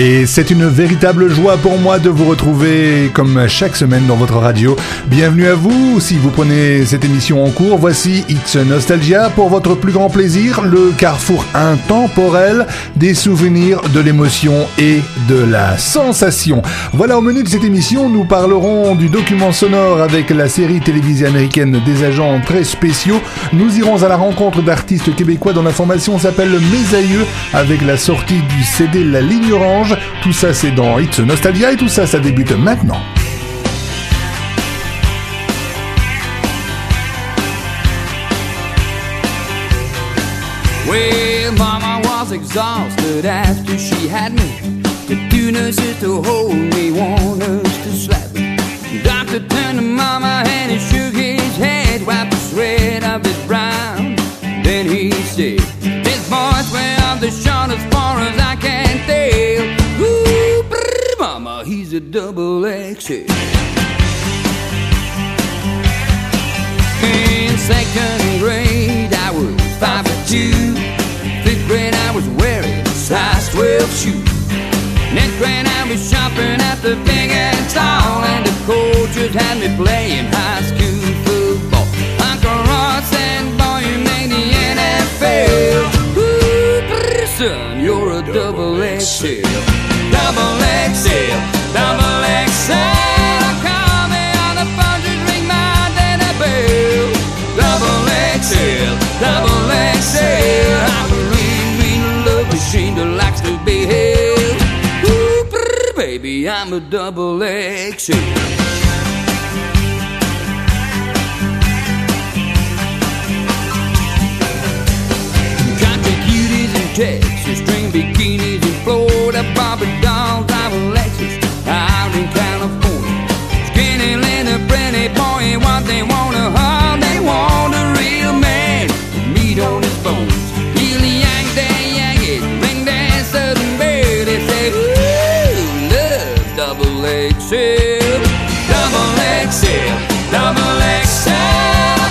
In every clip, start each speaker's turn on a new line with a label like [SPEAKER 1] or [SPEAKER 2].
[SPEAKER 1] Et c'est une véritable joie pour moi de vous retrouver comme chaque semaine dans votre radio. Bienvenue à vous. Si vous prenez cette émission en cours, voici It's Nostalgia pour votre plus grand plaisir, le carrefour intemporel des souvenirs, de l'émotion et de la sensation. Voilà au menu de cette émission, nous parlerons du document sonore avec la série télévisée américaine des agents très spéciaux. Nous irons à la rencontre d'artistes québécois dont la formation s'appelle Mes Aïeux avec la sortie du CD La Ligne Orange tout ça, c'est dans It's Nostalgia et tout ça, ça débute maintenant.
[SPEAKER 2] Well, Mama was exhausted after she had me. The two nurses to hold me, one nurse to slap me. Doctor turned to Mama and he shook his head, wiped the sweat of his brow. Then he said, This boy's well the short A double XL. In second grade, I was five two. Fifth grade, I was wearing size 12 shoe. Next grade, I was shopping at the big and tall, and the coaches had me playing high school football. Uncle Ross and boy, you made the NFL. Ooh, son, you're a double XL. Double XL, I'm a double action. Texas, string bikinis in Florida bobbing XL, double XL.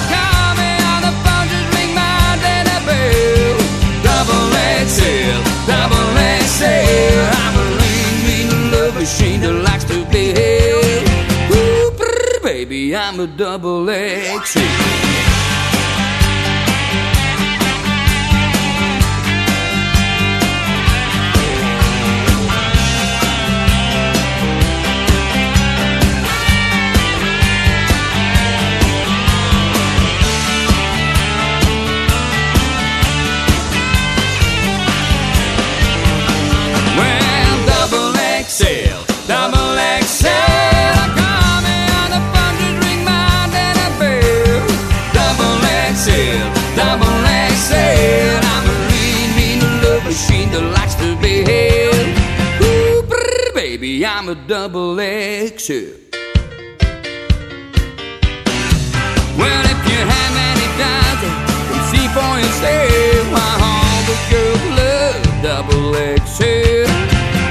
[SPEAKER 2] Call me on the phone, just ring my dinner bell. Double XL, double XL. I'm a lean, love machine that likes to be held. Ooh, brr, baby, I'm a double XL. I'm a double XL. Well, if you have any doubts, come see for yourself. Why all the girls love double XL.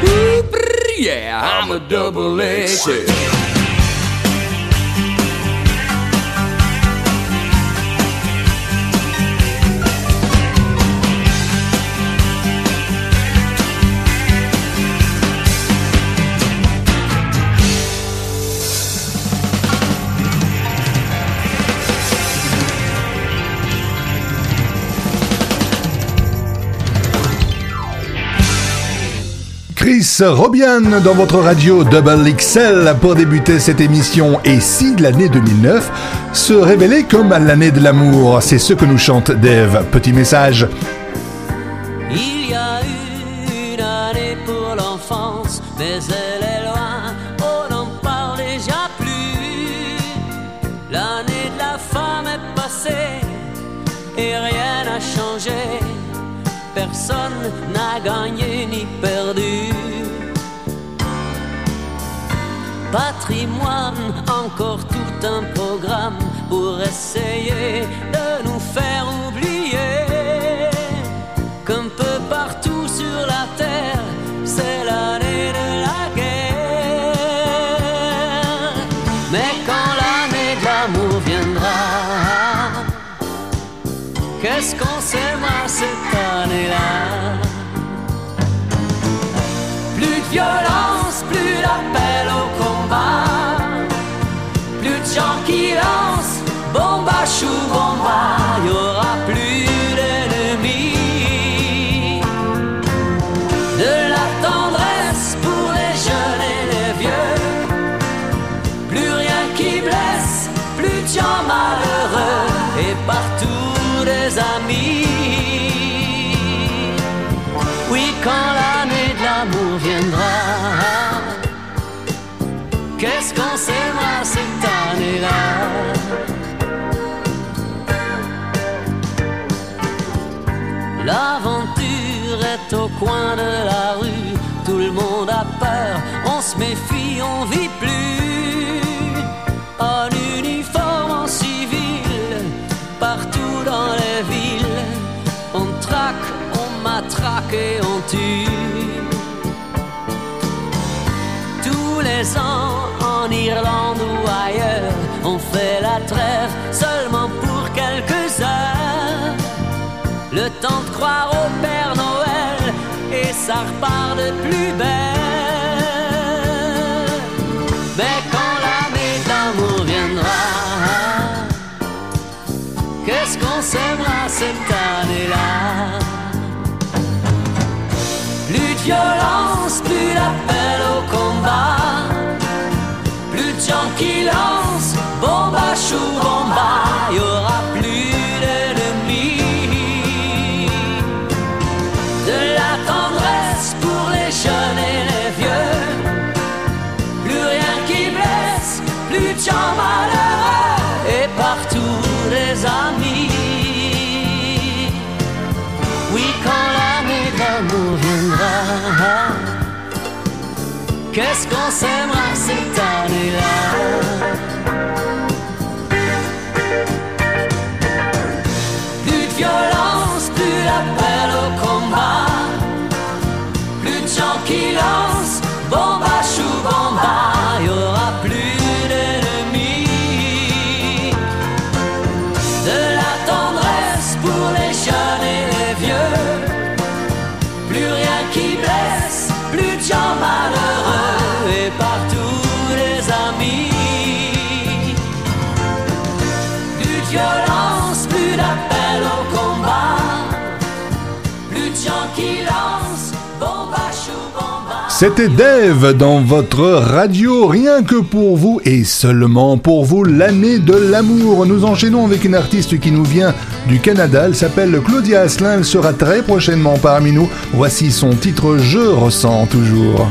[SPEAKER 2] Ooh, brr, yeah, I'm a double XL.
[SPEAKER 1] Chris Robian dans votre radio Double XL pour débuter cette émission et si l'année 2009 se révélait comme l'année de l'amour, c'est ce que nous chante Dave. Petit message.
[SPEAKER 3] Il y a une année pour l'enfance, mais elle est loin, on n'en parle déjà plus. L'année de la femme est passée et rien n'a changé. personne n'a gagné Patrimoine, encore tout un programme pour essayer de nous faire oublier qu'un peu partout sur la terre, c'est l'année de la guerre. Mais quand l'année de l'amour viendra, qu'est-ce qu'on s'aimera cette année-là? Plus de coin de la rue, tout le monde a peur, on se méfie, on vit plus. En uniforme, en civil, partout dans les villes, on traque, on matraque et on tue. Tous les ans, en Irlande ou ailleurs, on fait la trêve ça repart de plus belle. Mais quand l'année d'amour viendra, qu'est-ce qu'on s'aimera cette année-là? Plus de violence, plus d'appel au combat, plus de gens qui lancent bomba chou bomba, y aura qu'est-ce qu'on s'aimera cette année-là?
[SPEAKER 1] C'était Dave dans votre radio, rien que pour vous et seulement pour vous, l'année de l'amour. Nous enchaînons avec une artiste qui nous vient du Canada, elle s'appelle Claudia Asselin, elle sera très prochainement parmi nous. Voici son titre Je ressens toujours.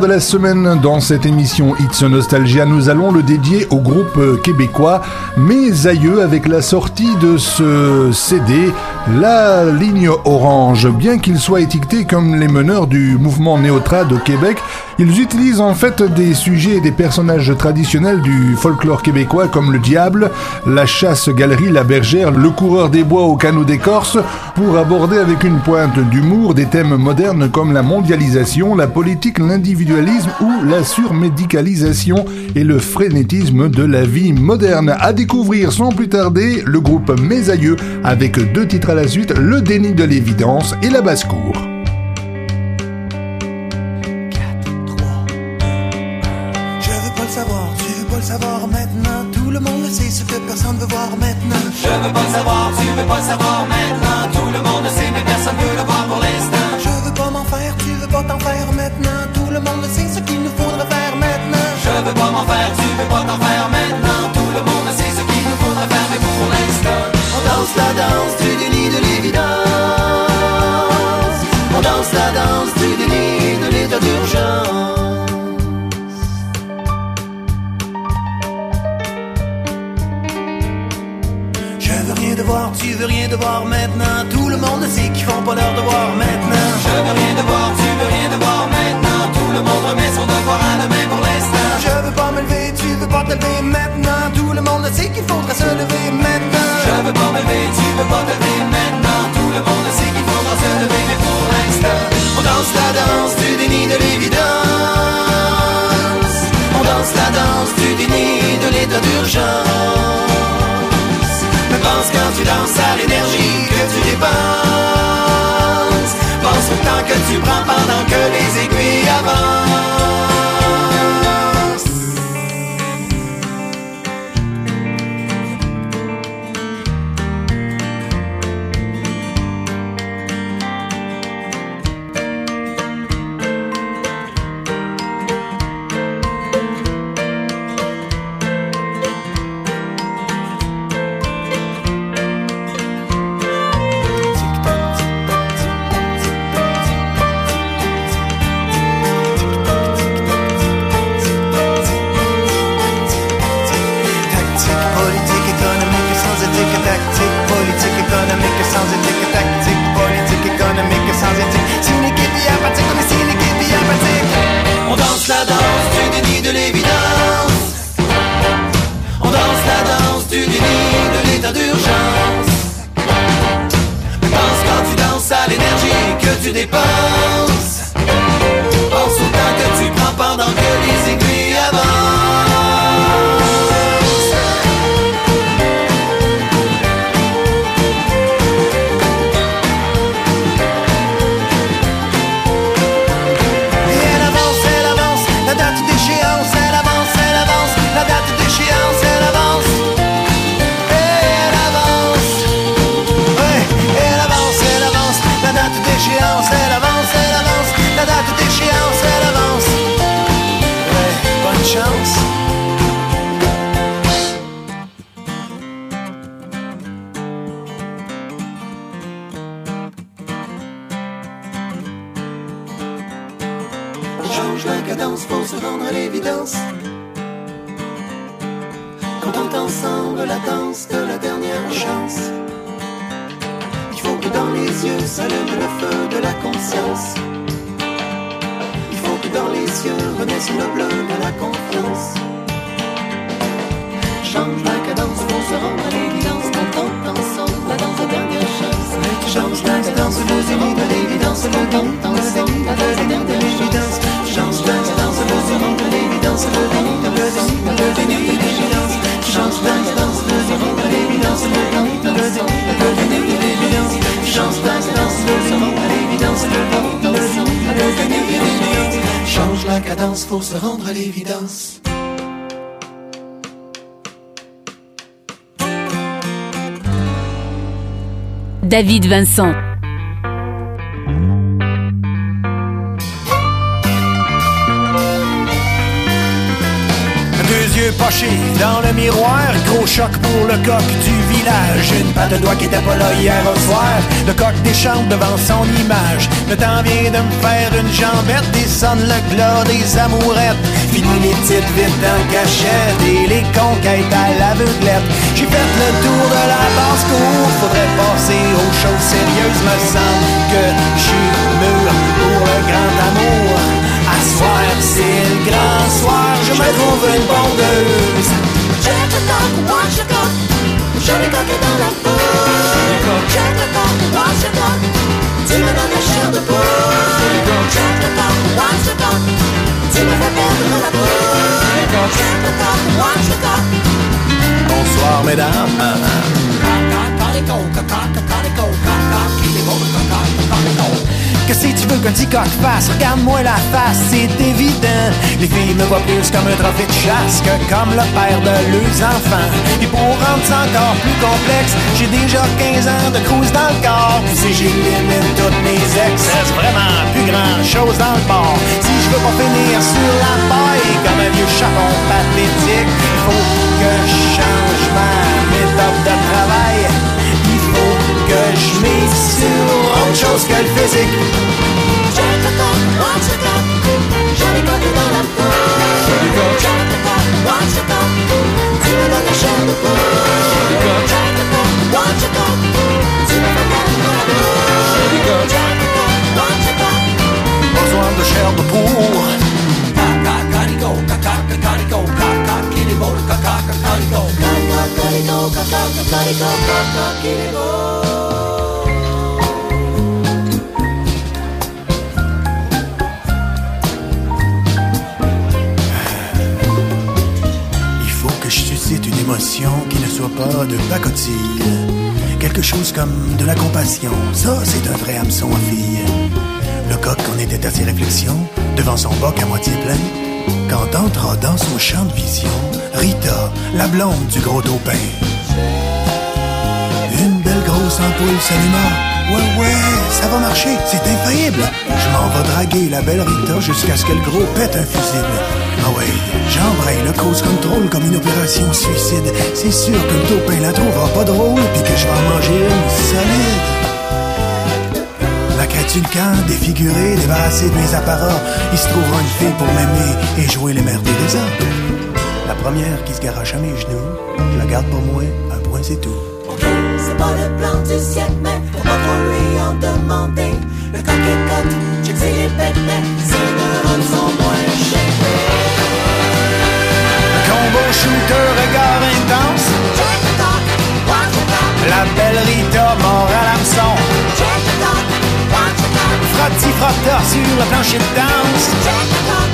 [SPEAKER 4] De
[SPEAKER 1] la semaine dans cette émission It's Nostalgia, nous allons le dédier au groupe québécois Mes Aïeux avec la sortie de ce CD, La Ligne Orange. Bien qu'ils soient étiquetés comme les meneurs du mouvement néotrad au Québec, ils utilisent en fait des sujets et des personnages traditionnels du folklore québécois comme le diable, la chasse-galerie, la bergère, le coureur des bois au canot d'écorce pour aborder avec une pointe d'humour des thèmes modernes comme la mondialisation, la politique l'individualisme ou la surmédicalisation et le frénétisme de la vie moderne. À découvrir sans plus tarder le groupe Mes Aïeux avec deux titres à la suite, Le déni de l'évidence et La basse-cour.
[SPEAKER 5] Change danse. Change. Le déni de. Le déni de l'évidence. Change la cadence pour se rendre à l'évidence. Le déni de l'évidence. Le. Change. Le de l'évidence. Change la cadence pour se rendre l'évidence.
[SPEAKER 6] David Vincent.
[SPEAKER 7] Dans le miroir. Gros choc pour le coq du village. Une patte de doigt qui était pas là hier au soir. Le coq déchante devant son image. Le temps vient de me faire une jambette. Dessonne le glas des amourettes. Fini les petites dans le cachette. Et les conquêtes à l'aveuglette. J'ai fait le tour de la basse-cour. Faudrait passer aux choses sérieuses. Me semble que je suis mûr pour le grand amour. Soir, c'est le grand soir. Je me trouve une bondeuse.
[SPEAKER 5] Check le coq, watch le coq. Joli coq est dans la foule. Check le coq, watch le coq. Tu me donnes la chair de poule. Check le coq, watch le coq. Tu me fais perdre la boule. Check le coq, watch le coq.
[SPEAKER 7] Bonsoir, mesdames. Si tu veux qu'un coq fasse, regarde-moi la face, c'est évident. Les filles me voient plus comme un trophée de chasse que comme le père de leurs enfants. Et pour rendre ça encore plus complexe, j'ai déjà 15 ans de cruise dans le corps. Puis si j'élimine toutes mes ex, reste vraiment plus grand chose dans le bord. Si je veux pas finir sur la paille comme un vieux chapon pathétique, il faut que je change ma méthode de travail. Il faut que je mise autre chose que le physique.
[SPEAKER 5] Le coq, watch coq. Coq dans la le coq, watch le coq. Tu me donnes la chair de poule. Check le coq, watch le coq. Tu me le le.
[SPEAKER 7] Besoin de chair de
[SPEAKER 5] cacarico, cacarico.
[SPEAKER 7] Suscite une émotion qui ne soit pas de pacotille. Quelque chose comme de la compassion. Ça, c'est un vrai hameçon à fille. Le coq en était à ses réflexions, devant son boc à moitié plein, quand entra dans son champ de vision Rita, la blonde du gros taupin. Une belle grosse ampoule s'alluma. Ouais, ouais, ça va marcher, c'est infaillible. Je m'en vais draguer la belle Rita jusqu'à ce que le gros pète un fusible. Ah ouais, j'embraye le cause contrôle comme une opération suicide. C'est sûr que le taupin la trouvera pas drôle, puis que je vais en manger une solide. La créature le camp, défiguré, débarrassé de mes apparats. Il se trouvera une fille pour m'aimer et jouer les mères Teresa. La première qui se garoche à mes genoux, je la garde pour moi, un point c'est tout.
[SPEAKER 5] Pas le plan du siècle, mais faut pas lui en demander. Le coq est coq, check ses les bêtes, mais ses neurones sont moins chers.
[SPEAKER 7] Combo shooter, regard intense.
[SPEAKER 5] Le le.
[SPEAKER 7] La belle Rita, mort à l'hameçon.
[SPEAKER 5] Check le le coq.
[SPEAKER 7] Frotti sur le plancher de danse.
[SPEAKER 5] Le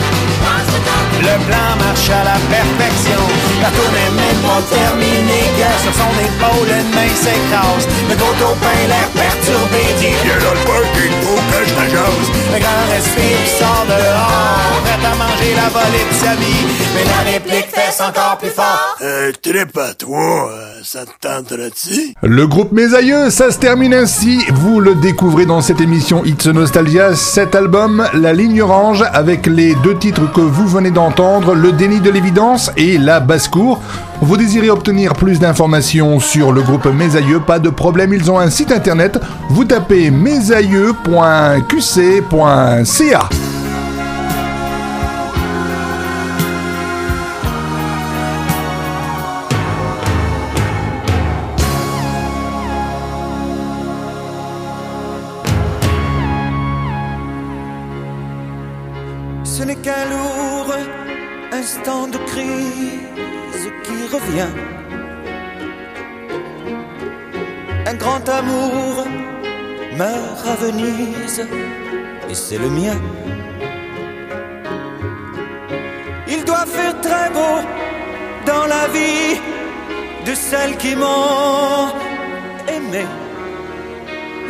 [SPEAKER 5] le
[SPEAKER 7] plan marche à la perfection. La tourne est même pas terminée. Que sur son épaule, une main s'écrase. Le gros taupin, l'air perturbé, dit Viens là le parking, faut que je la jase. Le grand respire sort dehors. Prêt à manger la volée de sa vie. Mais la réplique fait encore plus fort.
[SPEAKER 8] Euh, trip à toi, euh, ça te tenterait-tu?
[SPEAKER 1] Le groupe Mes Aïeux, ça se termine ainsi. Vous le découvrez dans cette émission It's Nostalgia, cet album, La Ligne Orange, avec les deux titres que vous venez d'entendre, Le Déni de l'évidence et La Basse-Cour. Vous désirez obtenir plus d'informations sur le groupe Mes Aïeux, pas de problème, ils ont un site internet. Vous tapez mesaïeux.qc.ca.
[SPEAKER 9] Un grand amour meurt à Venise et c'est le mien. Il doit faire très beau dans la vie de celles qui m'ont aimé.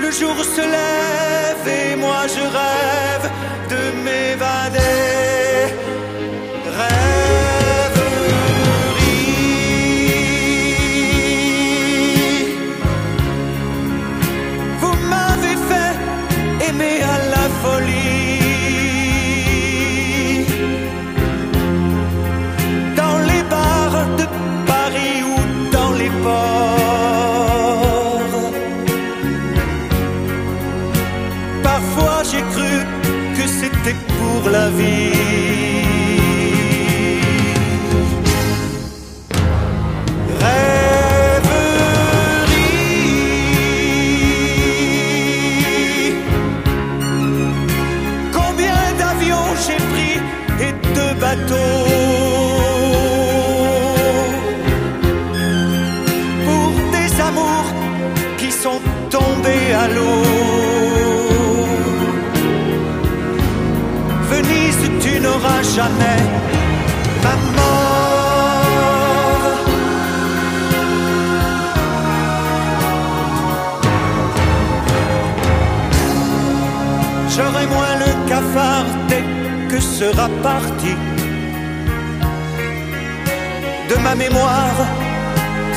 [SPEAKER 9] Le jour se lève et moi je rêve de m'évader. Rêverie. aimé à la folie. Dans les bars de Paris ou dans les ports. Parfois j'ai cru que c'était pour la vie. Jamais ma mort. J'aurai moins le cafard dès que sera parti de ma mémoire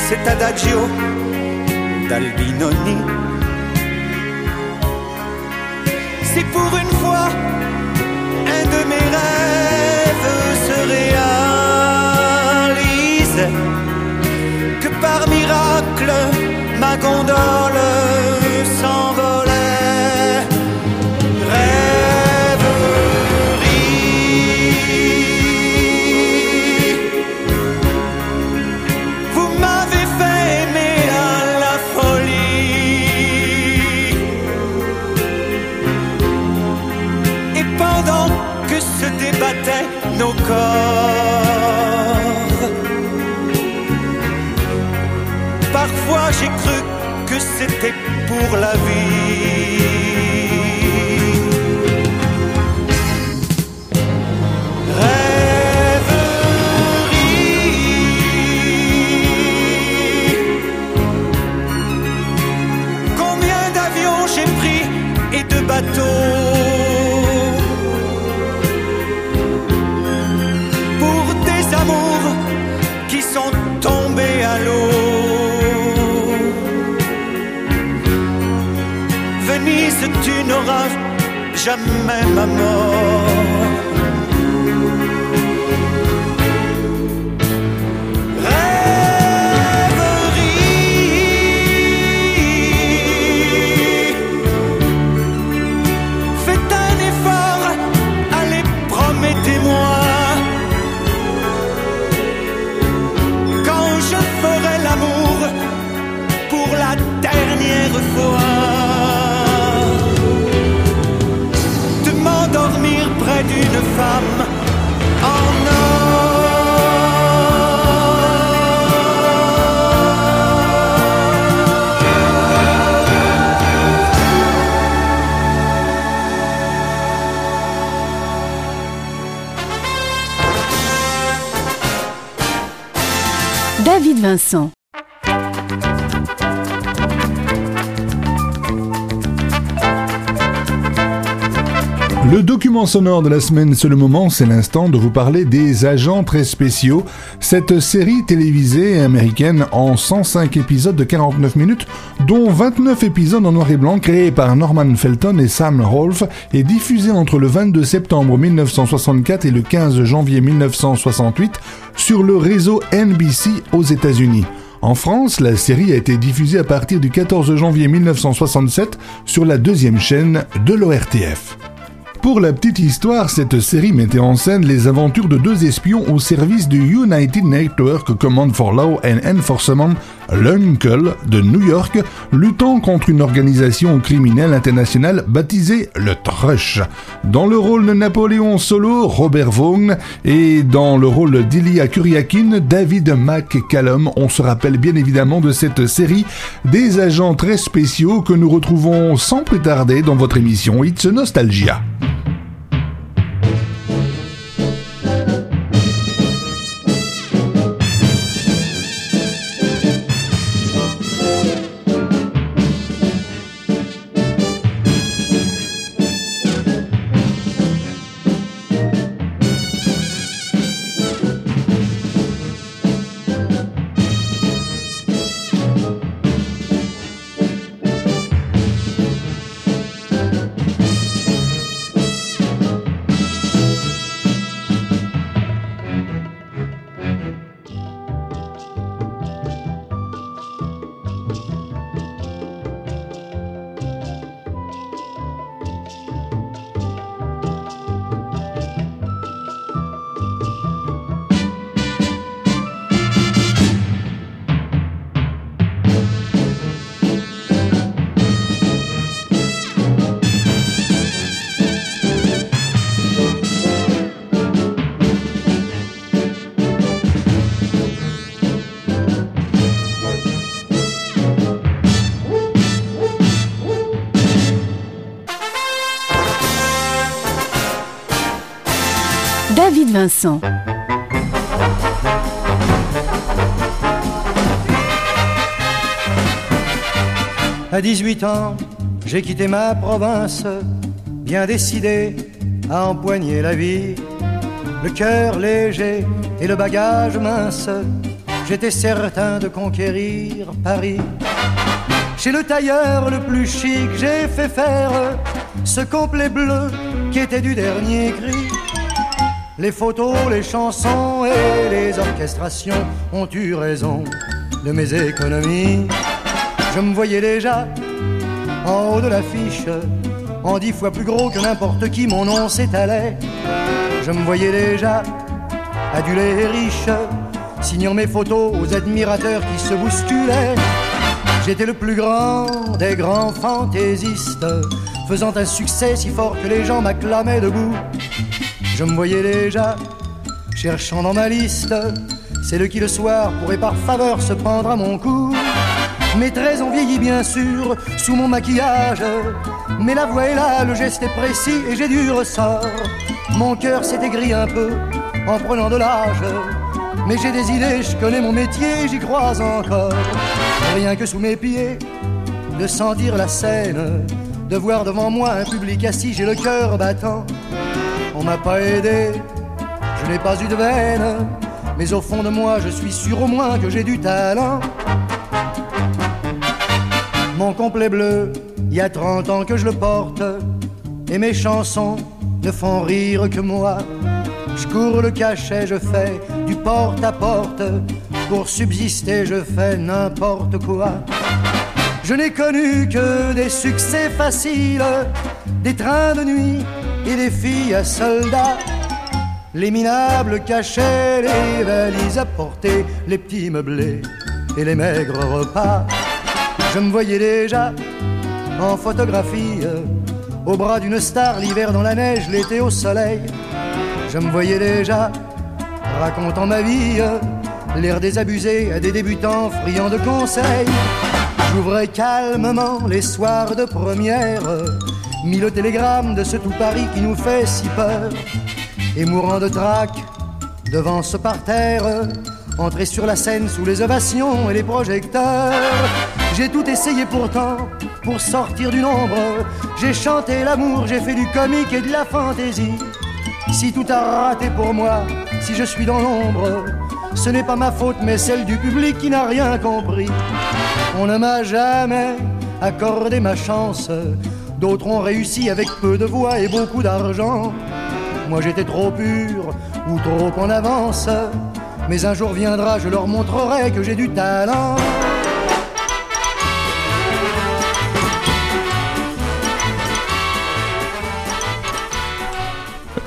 [SPEAKER 9] cet adagio d'Albinoni. Si pour une fois un de mes rêves que par miracle ma gondole se débattaient nos corps, parfois j'ai cru que c'était pour la vie. N'auras jamais ma mort. En
[SPEAKER 6] David Vincent.
[SPEAKER 1] Document sonore de la semaine, c'est le moment, c'est l'instant de vous parler des agents très spéciaux. Cette série télévisée américaine en 105 épisodes de 49 minutes, dont 29 épisodes en noir et blanc créés par Norman Felton et Sam Rolfe, est diffusée entre le 22 septembre 1964 et le 15 janvier 1968 sur le réseau NBC aux États-Unis. En France, la série a été diffusée à partir du 14 janvier 1967 sur la deuxième chaîne de l'ORTF. Pour la petite histoire, cette série mettait en scène les aventures de deux espions au service du United Network Command for Law and Enforcement, l'UNCLE de New York, luttant contre une organisation criminelle internationale baptisée le Trush. Dans le rôle de Napoléon Solo, Robert Vaughn, et dans le rôle d'Ilya Kuryakin, David McCallum. On se rappelle bien évidemment de cette série des agents très spéciaux que nous retrouvons sans plus tarder dans votre émission It's Nostalgia.
[SPEAKER 6] Vincent.
[SPEAKER 10] À 18 ans, j'ai quitté ma province, bien décidé à empoigner la vie. Le cœur léger et le bagage mince, j'étais certain de conquérir Paris. Chez le tailleur le plus chic, j'ai fait faire ce complet bleu qui était du dernier cri. Les photos, les chansons et les orchestrations ont eu raison de mes économies. Je me voyais déjà en haut de l'affiche, en dix fois plus gros que n'importe qui, mon nom s'étalait. Je me voyais déjà adulé et riche, signant mes photos aux admirateurs qui se bousculaient. J'étais le plus grand des grands fantaisistes, faisant un succès si fort que les gens m'acclamaient debout. Je me voyais déjà cherchant dans ma liste celle qui le soir pourrait par faveur se prendre à mon cou. Mes traits ont vieilli bien sûr sous mon maquillage, mais la voix est là, le geste est précis et j'ai du ressort. Mon cœur s'est aigri un peu en prenant de l'âge, mais j'ai des idées, je connais mon métier, j'y crois encore. Rien que sous mes pieds, de sentir la scène, de voir devant moi un public assis, j'ai le cœur battant. On m'a pas aidé, je n'ai pas eu de veine, mais au fond de moi, je suis sûr au moins que j'ai du talent. Mon complet bleu, il y a 30 ans que je le porte, et mes chansons ne font rire que moi. Je cours le cachet, je fais du porte à porte, pour subsister, je fais n'importe quoi. Je n'ai connu que des succès faciles, des trains de nuit et des filles à soldats. Les minables cachets, les valises à porter, les petits meublés et les maigres repas. Je me voyais déjà en photographie, au bras d'une star, l'hiver dans la neige, l'été au soleil. Je me voyais déjà racontant ma vie, l'air désabusé à des débutants friands de conseils. J'ouvrais calmement les soirs de première, mis le télégramme de ce tout Paris qui nous fait si peur, et mourant de trac devant ce parterre, entrer sur la scène sous les ovations et les projecteurs. J'ai tout essayé pourtant pour sortir du nombre. J'ai chanté l'amour, j'ai fait du comique et de la fantaisie. Si tout a raté pour moi, si je suis dans l'ombre, ce n'est pas ma faute mais celle du public qui n'a rien compris. On ne m'a jamais accordé ma chance. D'autres ont réussi avec peu de voix et beaucoup d'argent. Moi j'étais trop pur ou trop en avance. Mais un jour viendra, je leur montrerai que j'ai du talent.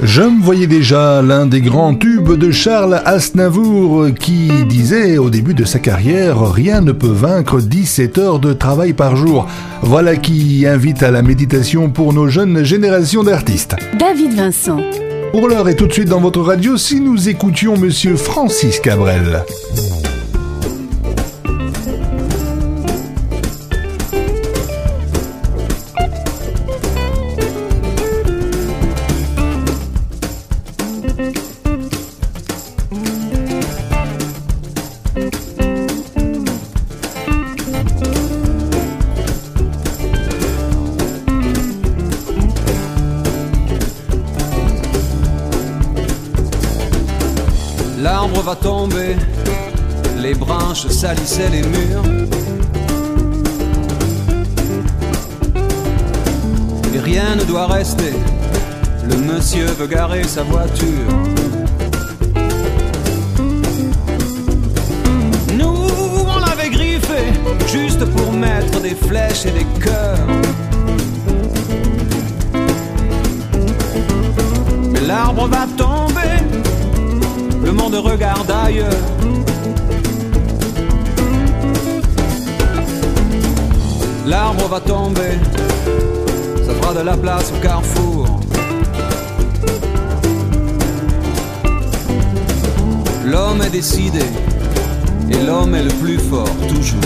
[SPEAKER 1] Je me voyais déjà l'un des grands tubes de Charles Aznavour qui disait au début de sa carrière Rien ne peut vaincre 17 heures de travail par jour. Voilà qui invite à la méditation pour nos jeunes générations d'artistes.
[SPEAKER 6] David Vincent.
[SPEAKER 1] Pour l'heure et tout de suite dans votre radio, si nous écoutions Monsieur Francis Cabrel.
[SPEAKER 11] Branches salissaient les murs. Et rien ne doit rester, le monsieur veut garer sa voiture. Nous, on l'avait griffé, juste pour mettre des flèches et des cœurs. Mais l'arbre va tomber, le monde regarde ailleurs. L'arbre va tomber, ça fera de la place au carrefour. L'homme est décidé, et l'homme est le plus fort toujours.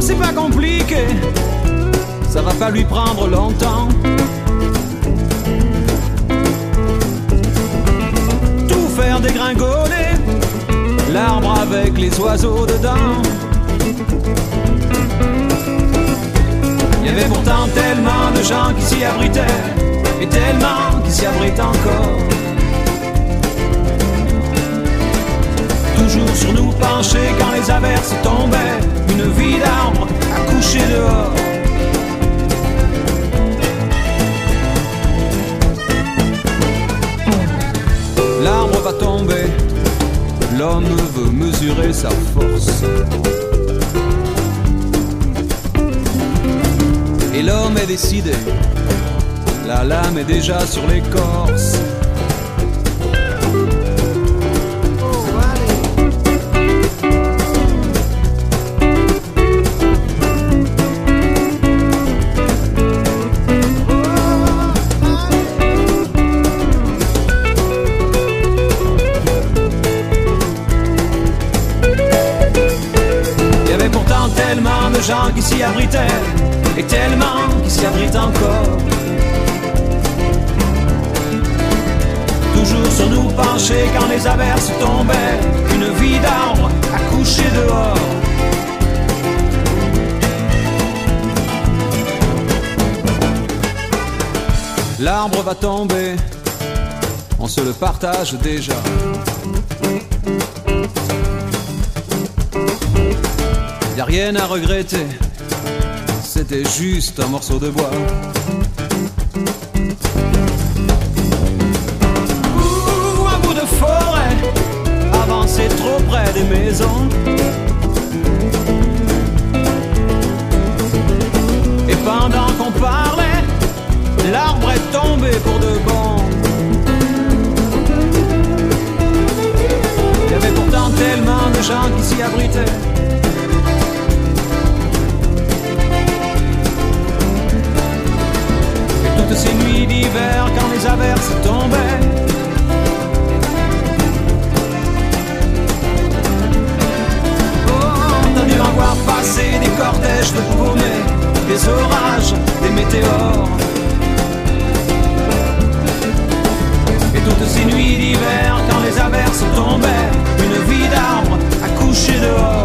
[SPEAKER 11] c'est pas compliqué, ça va pas lui prendre longtemps.
[SPEAKER 12] Tout faire dégringoler les oiseaux dedans. Il y avait pourtant tellement de gens qui s'y abritaient, et tellement qui s'y abritent encore. Toujours sur nous penchés quand les averses tombaient, une vie d'arbre à coucher dehors. L'arbre va tomber, l'homme veut mesurer sa force. Et l'homme est décidé, la lame est déjà sur l'écorce. S'y abritaient, et tellement qui s'y abritent encore. Toujours sur nous penchés quand les averses tombaient, une vie d'arbre à coucher dehors. L'arbre va tomber, on se le partage déjà. Y a rien à regretter, c'était juste un morceau de bois. Ouh, un bout de forêt, avancé trop près des maisons. Et pendant qu'on parlait, l'arbre est tombé pour de bon. Il y avait pourtant tellement de gens qui s'y abritaient. Quand les averses tombaient. Oh, t'as dû en voir passer des cortèges de paumés, des orages, des météores. Et toutes ces nuits d'hiver quand les averses tombaient, une vie d'arbre à coucher dehors.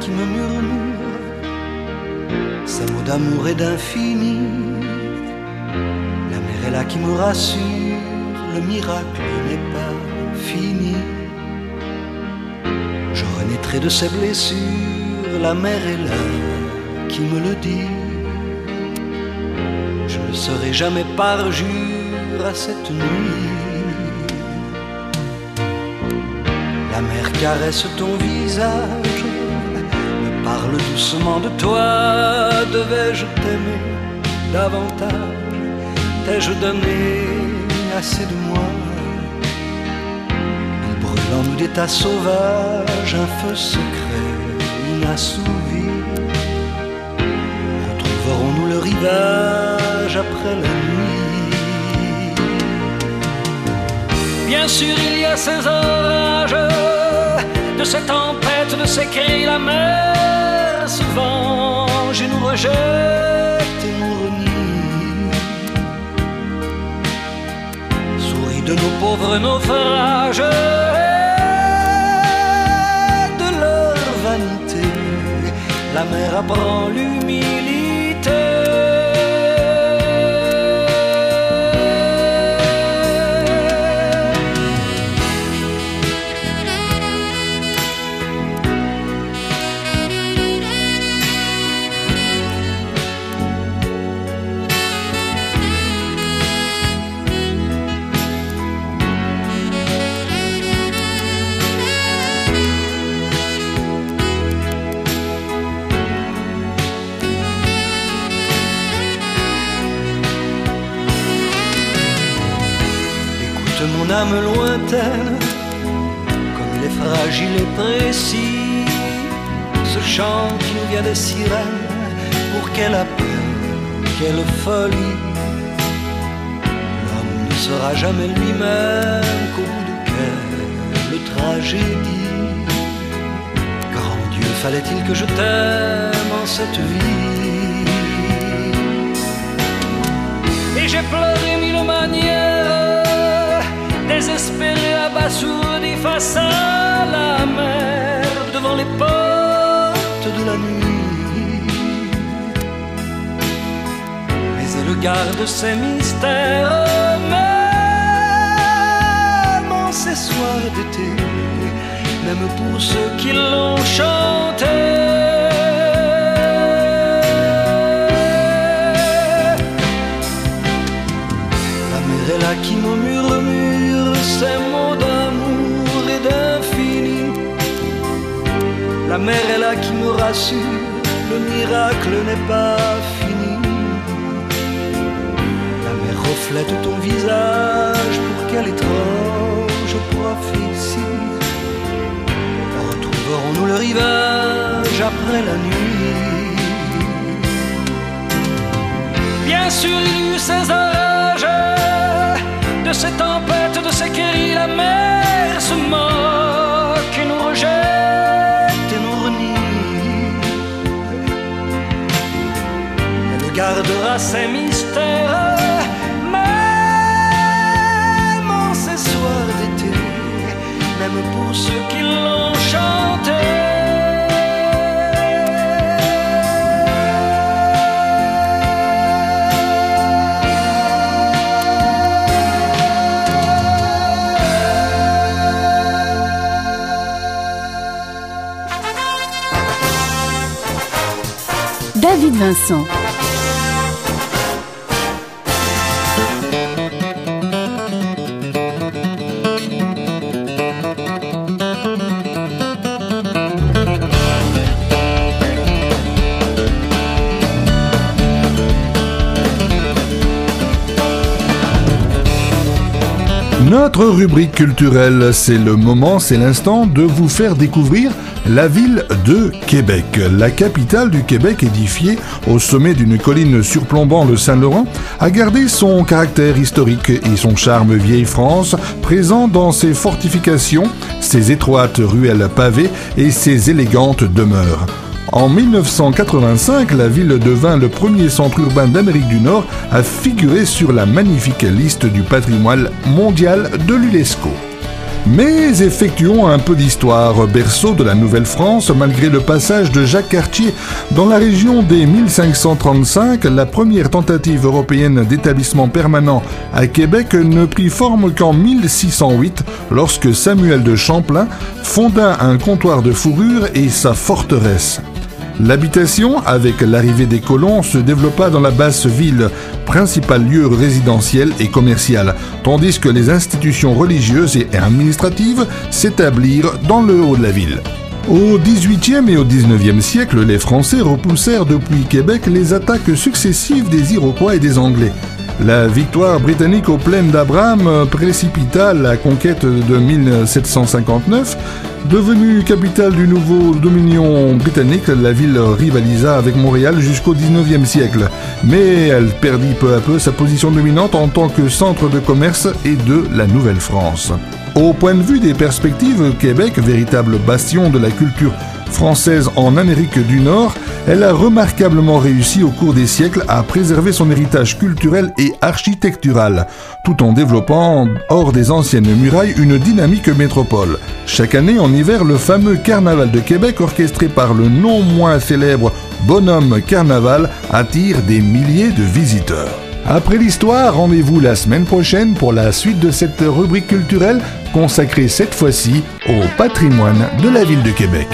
[SPEAKER 13] Qui me murmure ces mots d'amour et d'infini. La mer est là qui me rassure, le miracle n'est pas fini. Je renaîtrai de ces blessures, la mer est là qui me le dit. Je ne serai jamais parjure à cette nuit. La mer caresse ton visage, parle doucement de toi. Devais-je t'aimer davantage? T'ai-je donné assez de moi? Il brûle nous des tas sauvages, un feu secret inassouvi. Retrouverons-nous le rivage après la nuit? Bien sûr, il y a ces orages, de ces tempêtes, de cris, la mer se venge et nous rejette et nous renie. Souris de pauvres naufrages de leur vanité. La mer apprend l'humilité. Âme lointaine, comme il est fragile et précis, ce chant qui vient des sirènes, pour quelle appel, quelle folie. L'homme ne sera jamais lui-même qu'au bout de quelle tragédie. Grand Dieu, fallait-il que je t'aime en cette vie? Et j'ai pleuré mille manières, désespéré, abasourdi face à la mer, devant les portes de la nuit. Mais elle garde ses mystères, même en ces soirs d'été, même pour ceux qui l'ont chanté. Ces mots d'amour et d'infini. La mer est là qui me rassure, le miracle n'est pas fini. La mer reflète ton visage, pour quelle étrange prophétie. Retrouverons-nous le rivage après la nuit? Bien sûr, il y eut ces orages, ces cris, la mer se moque et nous rejette et nous renie. Elle gardera ses mystères,
[SPEAKER 6] Vincent.
[SPEAKER 1] Notre rubrique culturelle, c'est le moment, c'est l'instant de vous faire découvrir la ville de Québec. La capitale du Québec, édifiée au sommet d'une colline surplombant le Saint-Laurent, a gardé son caractère historique et son charme vieille France, présent dans ses fortifications, ses étroites ruelles pavées et ses élégantes demeures. En 1985, la ville devint le premier centre urbain d'Amérique du Nord à figurer sur la magnifique liste du patrimoine mondial de l'UNESCO. Mais effectuons un peu d'histoire, berceau de la Nouvelle-France, malgré le passage de Jacques Cartier dans la région dès 1535, la première tentative européenne d'établissement permanent à Québec ne prit forme qu'en 1608, lorsque Samuel de Champlain fonda un comptoir de fourrure et sa forteresse. L'habitation, avec l'arrivée des colons, se développa dans la basse ville, principal lieu résidentiel et commercial, tandis que les institutions religieuses et administratives s'établirent dans le haut de la ville. Au XVIIIe et au XIXe siècle, les Français repoussèrent depuis Québec les attaques successives des Iroquois et des Anglais. La victoire britannique aux plaines d'Abraham précipita la conquête de 1759. Devenue capitale du nouveau dominion britannique, la ville rivalisa avec Montréal jusqu'au 19e siècle. Mais elle perdit peu à peu sa position dominante en tant que centre de commerce et de la Nouvelle-France. Au point de vue des perspectives, Québec, véritable bastion de la culture française en Amérique du Nord, Elle a remarquablement réussi au cours des siècles à préserver son héritage culturel et architectural, tout en développant, hors des anciennes murailles, une dynamique métropole. Chaque année, en hiver, le fameux Carnaval de Québec, orchestré par le non moins célèbre Bonhomme Carnaval, attire des milliers de visiteurs. Après l'histoire, rendez-vous la semaine prochaine pour la suite de cette rubrique culturelle consacrée cette fois-ci au patrimoine de la ville de Québec.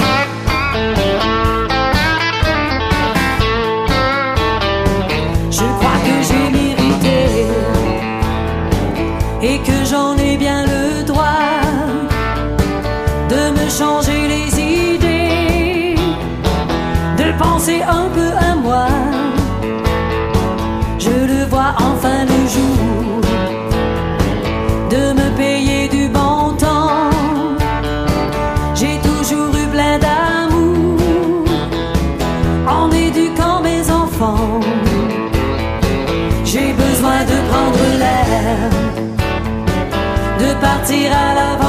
[SPEAKER 4] Partir à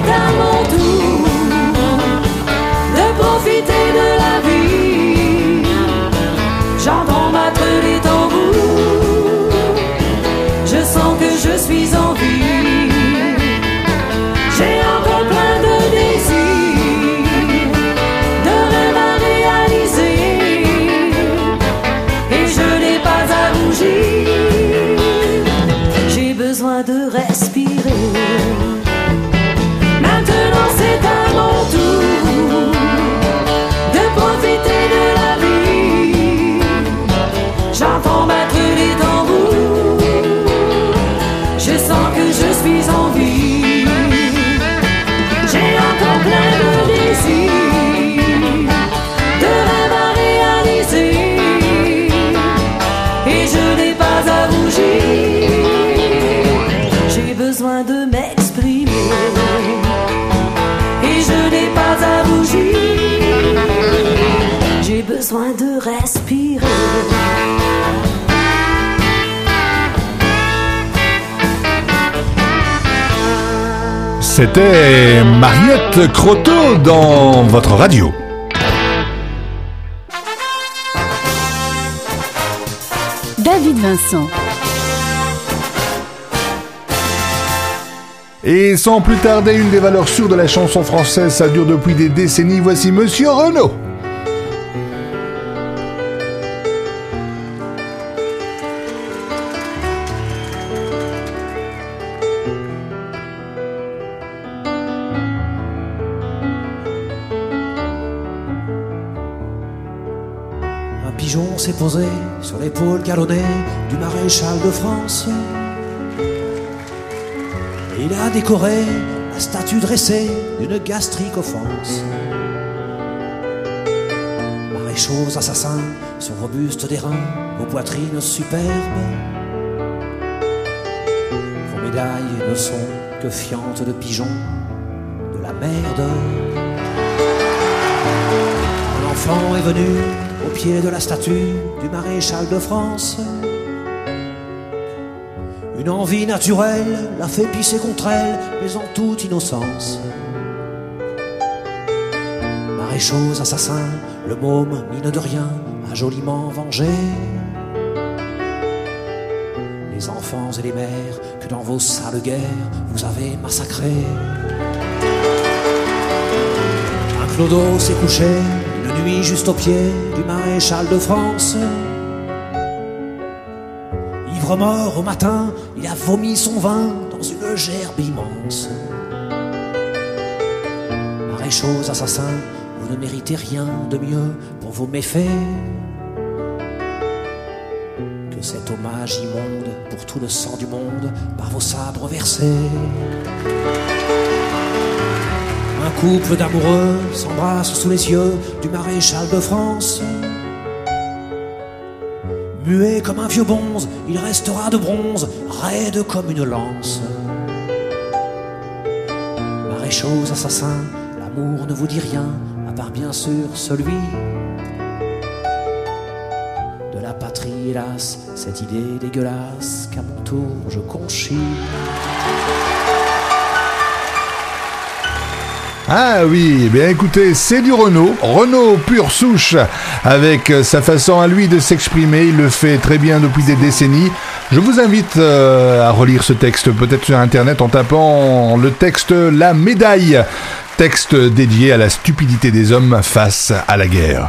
[SPEAKER 4] Maintenant c'est
[SPEAKER 1] C'était Mariette Croteau dans votre radio.
[SPEAKER 6] David Vincent.
[SPEAKER 1] Et sans plus tarder, une des valeurs sûres de la chanson française, ça dure depuis des décennies. Voici Monsieur Renaud.
[SPEAKER 11] Pigeon s'est posé sur l'épaule galonnée du maréchal de France. Il a décoré la statue dressée d'une gastrique offense. Maréchaux assassins
[SPEAKER 14] sur vos bustes d'airain, vos poitrines superbes. Vos médailles ne sont que fientes de pigeons, de la merde. Un enfant est venu au pied de la statue du maréchal de France. Une envie naturelle l'a fait pisser contre elle, mais en toute innocence. Maréchaux assassin, le môme, mine de rien, a joliment vengé. Les enfants et les mères que dans vos sales guerres vous avez massacrés. Un clodo s'est couché juste au pied du maréchal de France. Ivre mort au matin, il a vomi son vin dans une gerbe immense. Maréchaux assassins, vous ne méritez rien de mieux pour vos méfaits que cet hommage immonde pour tout le sang du monde par vos sabres versés. Couple d'amoureux s'embrasse sous les yeux du maréchal de France. Muet comme un vieux bonze, il restera de bronze, raide comme une lance. Maréchaux assassins, l'amour ne vous dit rien, à part bien sûr celui de la patrie, hélas, cette idée dégueulasse qu'à mon tour je conchis.
[SPEAKER 1] Ah oui, eh bien écoutez, c'est du Renault, Renault pure souche, avec euh, sa façon à lui de s'exprimer, il le fait très bien depuis des décennies. Je vous invite euh, à relire ce texte peut-être sur internet en tapant le texte La médaille, texte dédié à la stupidité des hommes face à la guerre.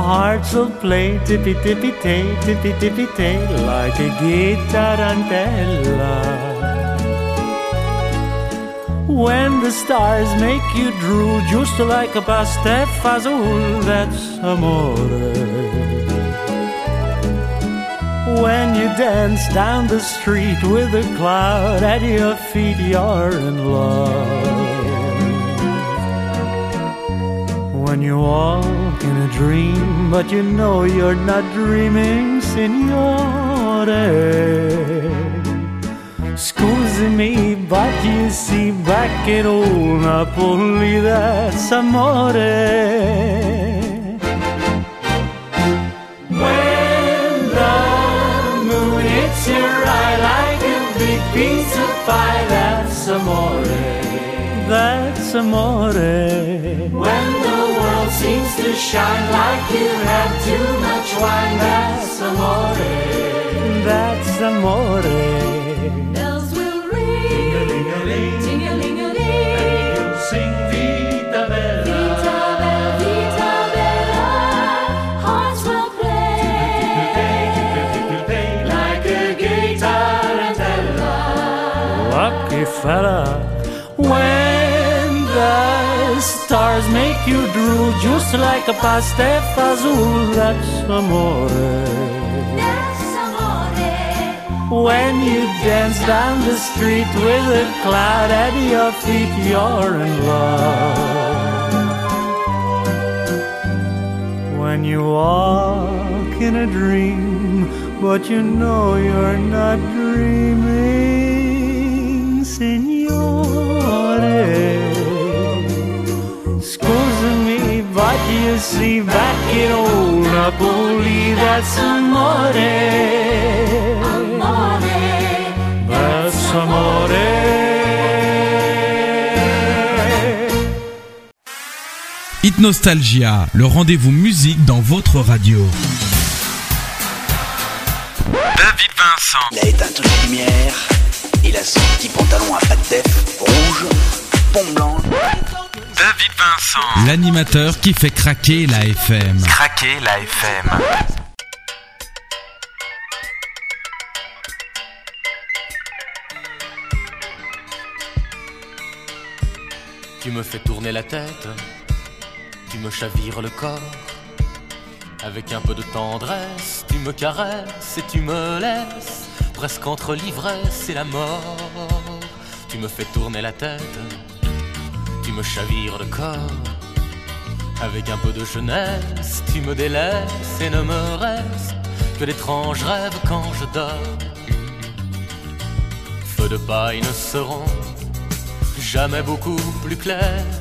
[SPEAKER 15] Hearts will play tippy tippy tay, tippy tippy tay, like a guitarantella. When the stars make you drool just like a pastefazol, that's amore. When you dance down the street with a cloud at your feet, you're in love. When you walk in a dream, but you know you're not dreaming, signore. Scusi me, but you see, back in old Napoli, that's amore.
[SPEAKER 16] When the moon hits your eye like a big piece of pie, that's amore.
[SPEAKER 15] That's amore.
[SPEAKER 16] When seems to shine like you've had too much wine, that's amore.
[SPEAKER 15] That's amore.
[SPEAKER 16] Bells will ring,
[SPEAKER 15] Ting-a-ling-a-ling,
[SPEAKER 16] ting-a-ling-a-ling.
[SPEAKER 15] and you'll sing Vita Bella.
[SPEAKER 16] Vita Bella, Vita Bella, hearts will play like a guitarantella.
[SPEAKER 15] Lucky fella, the stars make you drool just like a pastefazol, that's amore.
[SPEAKER 16] That's amore.
[SPEAKER 15] When you dance down the street with a cloud at your feet, you're in love. When you walk in a dream, but you know you're not dreaming, signore. Napoli, that's amore.
[SPEAKER 17] Hit Nostalgia, le rendez-vous musique dans votre radio.
[SPEAKER 18] David Vincent.
[SPEAKER 19] Il a éteint toutes les lumières. Il a son petit pantalon à pattes def rouge, pompe blanche.
[SPEAKER 18] David Vincent.
[SPEAKER 17] L'animateur qui fait craquer la FM.
[SPEAKER 18] Craquer la FM.
[SPEAKER 20] Tu me fais tourner la tête, tu me chavires le corps. Avec un peu de tendresse, tu me caresses et tu me laisses presque entre l'ivresse et la mort. Tu me fais tourner la tête, tu me chavires le corps. Avec un peu de jeunesse, tu me délaisses et ne me reste que d'étranges rêves quand je dors. Feux de paille ne seront jamais beaucoup plus clairs.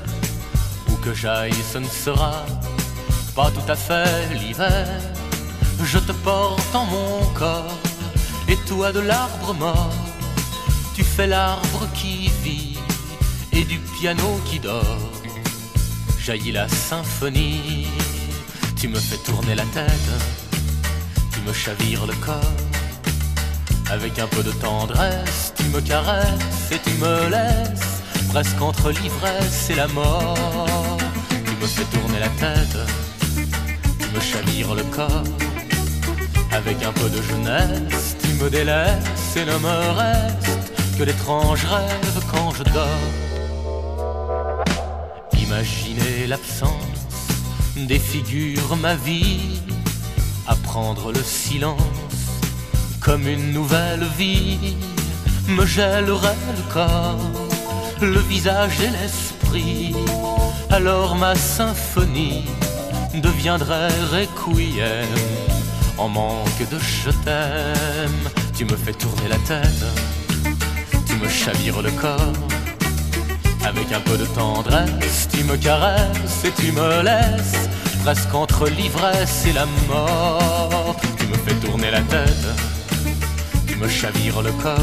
[SPEAKER 20] Où que j'aille, ce ne sera pas tout à fait l'hiver. Je te porte en mon corps, et toi de l'arbre mort, tu fais l'arbre qui vit et du piano qui dort. Jaillit la symphonie, tu me fais tourner la tête, tu me chavires le corps. Avec un peu de tendresse, tu me caresses et tu me laisses presque entre l'ivresse et la mort. Tu me fais tourner la tête, tu me chavires le corps. Avec un peu de jeunesse, tu me délaisses et ne me reste que d'étranges rêves quand je dors. Imaginez l'absence défigure ma vie, apprendre le silence comme une nouvelle vie me gèlerait le corps, le visage et l'esprit. Alors ma symphonie deviendrait requiem en manque de je t'aime. Tu me fais tourner la tête, tu me chavires le corps. Avec un peu de tendresse, tu me caresses et tu me laisses presque entre l'ivresse et la mort. Tu me fais tourner la tête, tu me chavires le corps.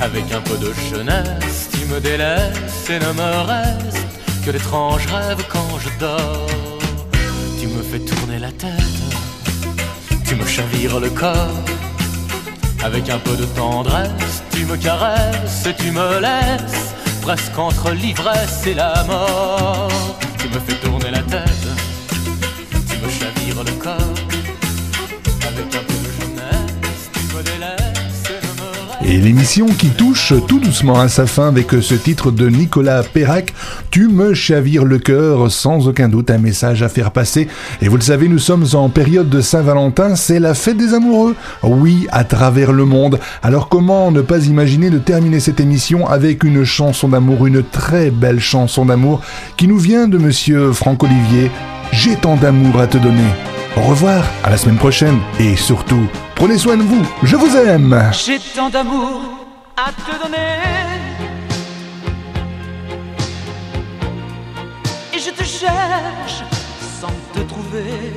[SPEAKER 20] Avec un peu de jeunesse, tu me délaisses et ne me reste que d'étranges rêves quand je dors. Tu me fais tourner la tête, tu me chavires le corps. Avec un peu de tendresse, tu me caresses et tu me laisses presque entre l'ivresse et la mort. Tu me fais tourner la tête, Et
[SPEAKER 1] l'émission qui touche tout doucement à sa fin avec ce titre de Nicolas Perrac, Tu me chavires le cœur, sans aucun doute un message à faire passer. Et vous le savez, nous sommes en période de Saint-Valentin, c'est la fête des amoureux. Oui, à travers le monde. Alors comment ne pas imaginer de terminer cette émission avec une chanson d'amour, une très belle chanson d'amour qui nous vient de monsieur Franck Olivier. J'ai tant d'amour à te donner. Au revoir, à la semaine prochaine et surtout, prenez soin de vous, je vous aime.
[SPEAKER 12] J'ai tant d'amour à te donner. Et je te cherche sans te trouver.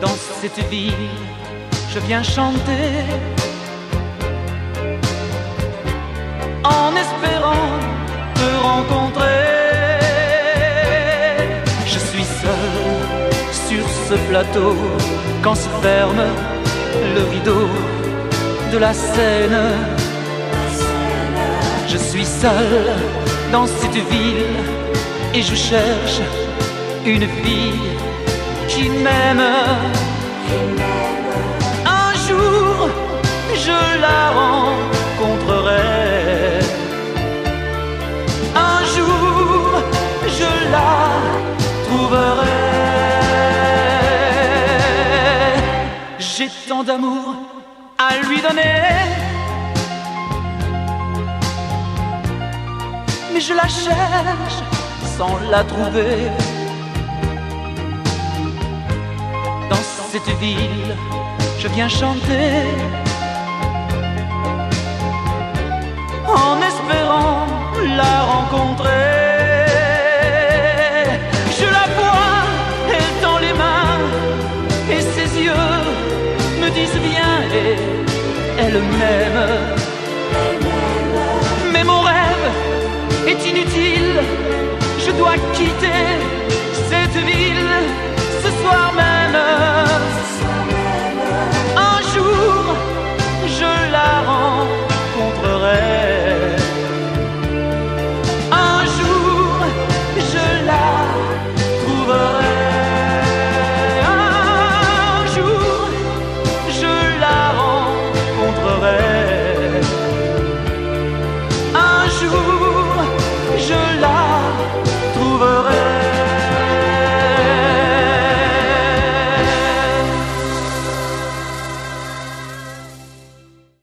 [SPEAKER 12] Dans cette ville, je viens chanter. En espérant te rencontrer. Plateau quand se ferme le rideau de la scène. Je suis seul dans cette ville et je cherche une fille qui m'aime. Un jour, je la rencontrerai. Un jour, je la d'amour à lui donner. Mais je la cherche sans la trouver. Dans cette ville, je viens chanter. En espérant la rencontrer. elle m'aime. Mais mon rêve est inutile, je dois quitter cette ville ce soir même.